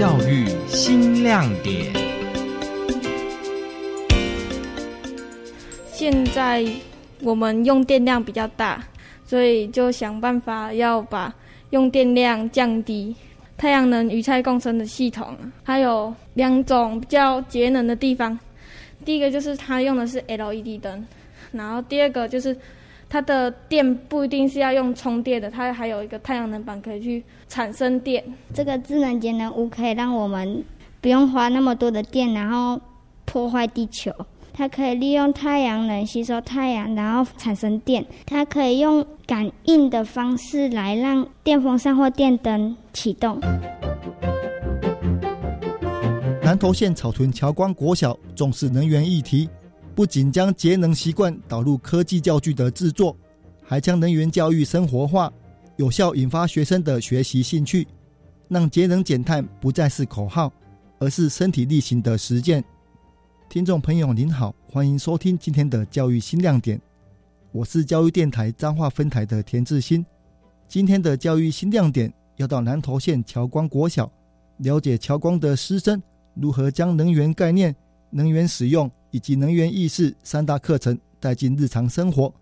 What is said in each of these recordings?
教育新亮点。现在我们用电量比较大，所以就想办法要把用电量降低。太阳能与菜共生的系统，它有两种比较节能的地方。第一个就是它用的是 LED 灯，然后第二个就是它的电不一定是要用充电的，它还有一个太阳能板可以去产生电。这个智能节能屋可以让我们不用花那么多的电，然后破坏地球。它可以利用太阳能吸收太阳，然后产生电。它可以用感应的方式来让电风扇或电灯启动。南投县草屯侨光国小重视能源议题，不仅将节能习惯导入科技教具的制作，还将能源教育生活化，有效引发学生的学习兴趣，让节能减碳不再是口号，而是身体力行的实践。听众朋友您好，欢迎收听今天的教育新亮点，我是教育电台彰化分台的田志新。今天的教育新亮点要到南投县侨光国小，了解侨光的师生如何将能源概念、能源使用以及能源意识三大课程带进日常生活，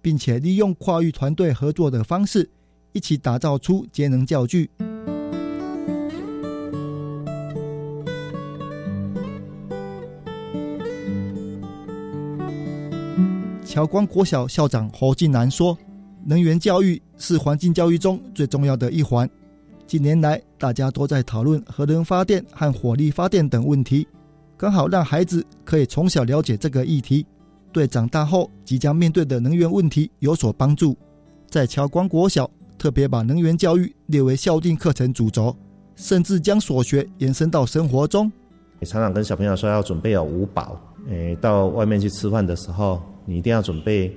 并且利用跨域团队合作的方式，一起打造出节能教具。侨光国小校长侯进南说：“能源教育是环境教育中最重要的一环。近年来，大家都在讨论核能发电和火力发电等问题，刚好让孩子可以从小了解这个议题，对长大后即将面对的能源问题有所帮助。在侨光国小，特别把能源教育列为校定课程主轴，甚至将所学延伸到生活中。常常跟小朋友说要准备有五宝，诶，到外面去吃饭的时候。”你一定要准备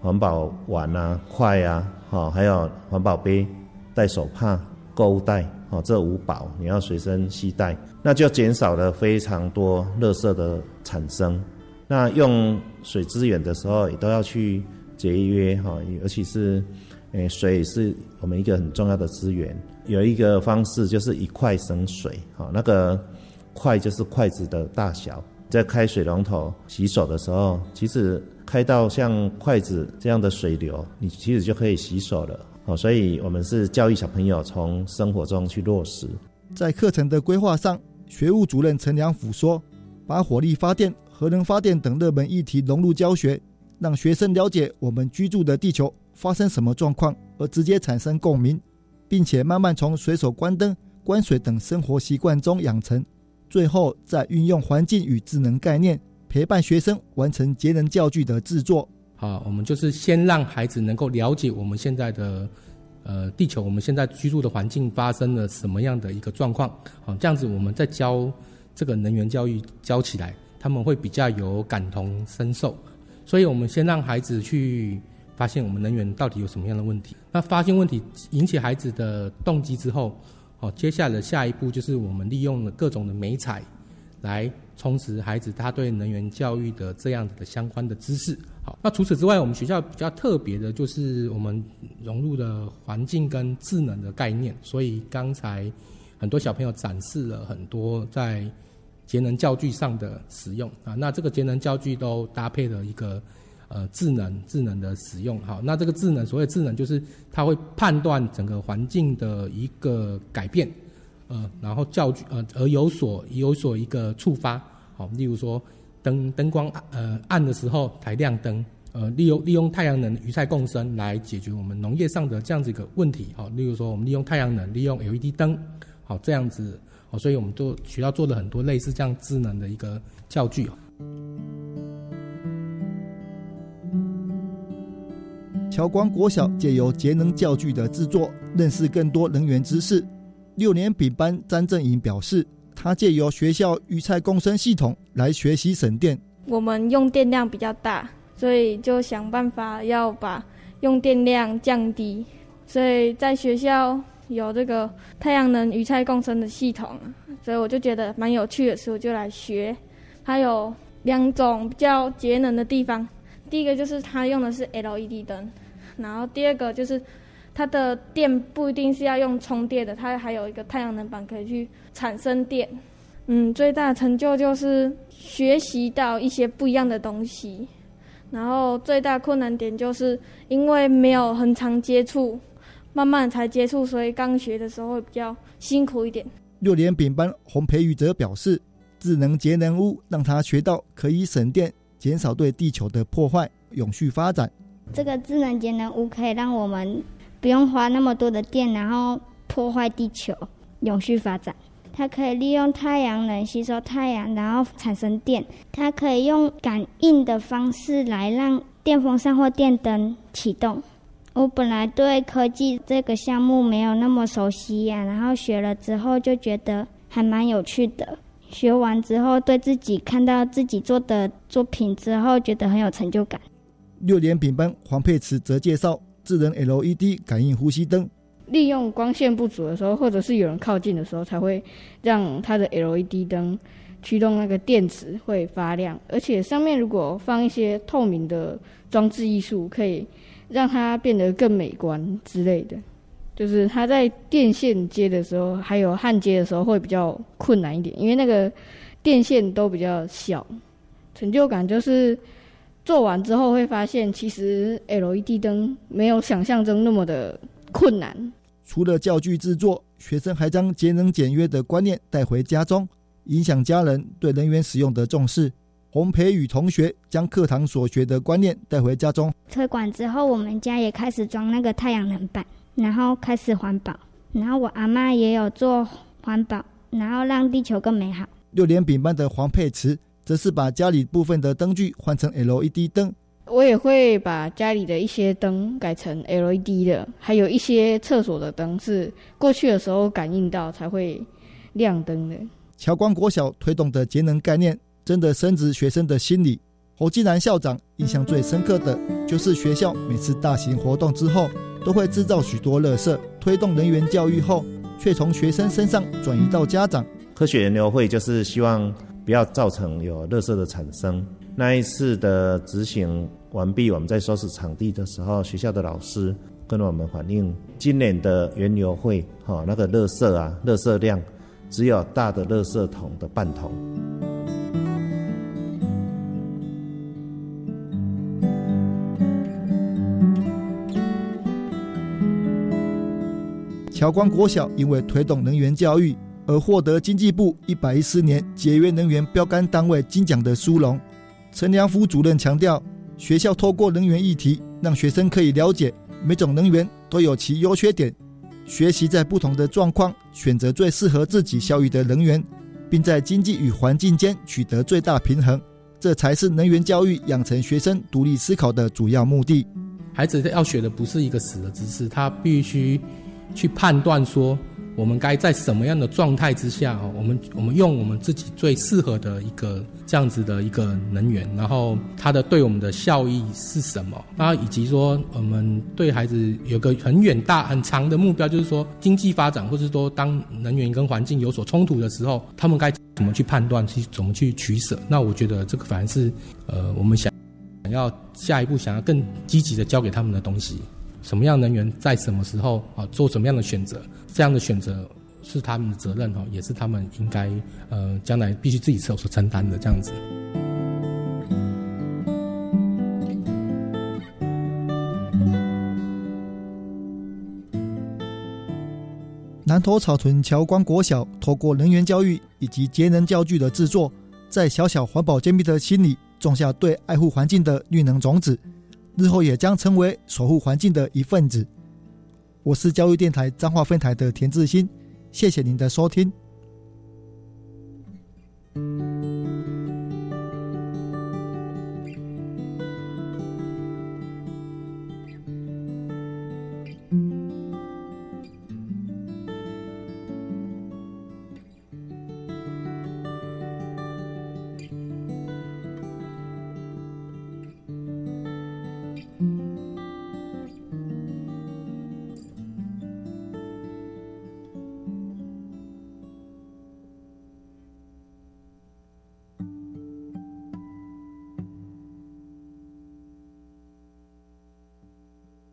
环保碗啊、筷啊，好，还有环保杯、带手帕、购物袋，哦，这五宝你要随身携带，那就减少了非常多垃圾的产生。那用水资源的时候也都要去节约，哈，尤其是，诶，水是我们一个很重要的资源。有一个方式就是一筷省水，哈，那个筷就是筷子的大小，在开水龙头洗手的时候，其实。开到像筷子这样的水流，你其实就可以洗手了。所以我们是教育小朋友从生活中去落实。在课程的规划上，学务主任陈良甫说，把火力发电、核能发电等热门议题融入教学，让学生了解我们居住的地球发生什么状况，而直接产生共鸣，并且慢慢从随手关灯、关水等生活习惯中养成，最后再运用环境与智能概念。陪伴学生完成节能教具的制作。好，我们就是先让孩子能够了解我们现在的呃地球，我们现在居住的环境发生了什么样的一个状况。好，这样子我们再教这个能源教育教起来，他们会比较有感同身受。所以我们先让孩子去发现我们能源到底有什么样的问题。那发现问题引起孩子的动机之后，好，接下来下一步就是我们利用了各种的美彩来。充实孩子他对能源教育的这样子的相关的知识。那除此之外，我们学校比较特别的就是我们融入了环境跟智能的概念。所以刚才很多小朋友展示了很多在节能教具上的使用啊。那这个节能教具都搭配了一个呃智能智能的使用。好，那这个智能所谓智能就是它会判断整个环境的一个改变。呃，然后教具呃而有所有所一个触发，好，例如说灯灯光呃暗的时候才亮灯，呃利用利用太阳能与菜共生来解决我们农业上的这样子一个问题，好，例如说我们利用太阳能，利用 LED 灯，好这样子，好，所以我们都学校做了很多类似这样智能的一个教具。侨光国小借由节能教具的制作，认识更多能源知识。六年丙班张正颖表示，他借由学校鱼菜共生系统来学习省电。我们用电量比较大，所以就想办法要把用电量降低。所以在学校有这个太阳能鱼菜共生的系统，所以我就觉得蛮有趣的，所以我就来学。它有两种比较节能的地方，第一个就是它用的是 LED 灯，然后第二个就是它的电不一定是要用充电的，它还有一个太阳能板可以去产生电。嗯，最大的成就就是学习到一些不一样的东西，然后最大困难点就是因为没有很常接触，慢慢才接触，所以刚学的时候会比较辛苦一点。六年丙班洪培宇则表示，智能节能屋让他学到可以省电，减少对地球的破坏，永续发展。这个智能节能屋可以让我们不用花那么多的电，然后破坏地球，永续发展。它可以利用太阳能吸收太阳，然后产生电。它可以用感应的方式来让电风扇或电灯启动。我本来对科技这个项目没有那么熟悉呀，然后学了之后就觉得还蛮有趣的。学完之后，对自己看到自己做的作品之后，觉得很有成就感。六年丙班黄佩慈则介绍智能 LED 感应呼吸灯。利用光线不足的时候，或者是有人靠近的时候，才会让它的 LED 灯驱动那个电池会发亮。而且上面如果放一些透明的装置艺术，可以让它变得更美观之类的。就是它在电线接的时候，还有焊接的时候会比较困难一点，因为那个电线都比较小。成就感就是做完之后会发现，其实 LED 灯没有想象中那么的困难。除了教具制作，学生还将节能简约的观念带回家中，影响家人对能源使用的重视。洪培宇同学将课堂所学的观念带回家中，推广之后，我们家也开始装那个太阳能板，然后开始环保。然后我阿妈也有做环保，然后让地球更美好。六年丙班的黄佩慈则是把家里部分的灯具换成 LED 灯。我也会把家里的一些灯改成 LED 的，还有一些厕所的灯是过去的时候感应到才会亮灯的。侨光国小推动的节能概念，真的深植学生的心理。侯继南校长印象最深刻的就是学校每次大型活动之后，都会制造许多垃圾，推动人员教育后，却从学生身上转移到家长。科学研究会就是希望不要造成有垃圾的产生。那一次的执行。完毕，我们在收拾场地的时候，学校的老师跟我们反映，今年的园游会，哈，那个垃圾啊，垃圾量只有大的垃圾桶的半桶。侨光国小因为推动能源教育而获得经济部一百一十年节约能源标杆单位金奖的殊荣。陈良福主任强调。学校透过能源议题，让学生可以了解每种能源都有其优缺点，学习在不同的状况选择最适合自己效益的能源，并在经济与环境间取得最大平衡，这才是能源教育养成学生独立思考的主要目的。孩子要学的不是一个死的知识，他必须去判断说。我们该在什么样的状态之下？我们我们用我们自己最适合的一个这样子的一个能源，然后它的对我们的效益是什么？那以及说，我们对孩子有个很远大很长的目标，就是说经济发展，或者说当能源跟环境有所冲突的时候，他们该怎么去判断，去怎么去取舍？那我觉得这个反而是呃，我们想想要下一步想要更积极的教给他们的东西。什么样能源在什么时候啊做什么样的选择？这样的选择是他们的责任哈，也是他们应该呃将来必须自己有所承担的这样子。南投草屯侨光国小透过能源教育以及节能教具的制作，在小小环保尖兵的心里种下对爱护环境的绿能种子。日后也将成为守护环境的一份子。我是教育电台彰化分台的田志新，谢谢您的收听。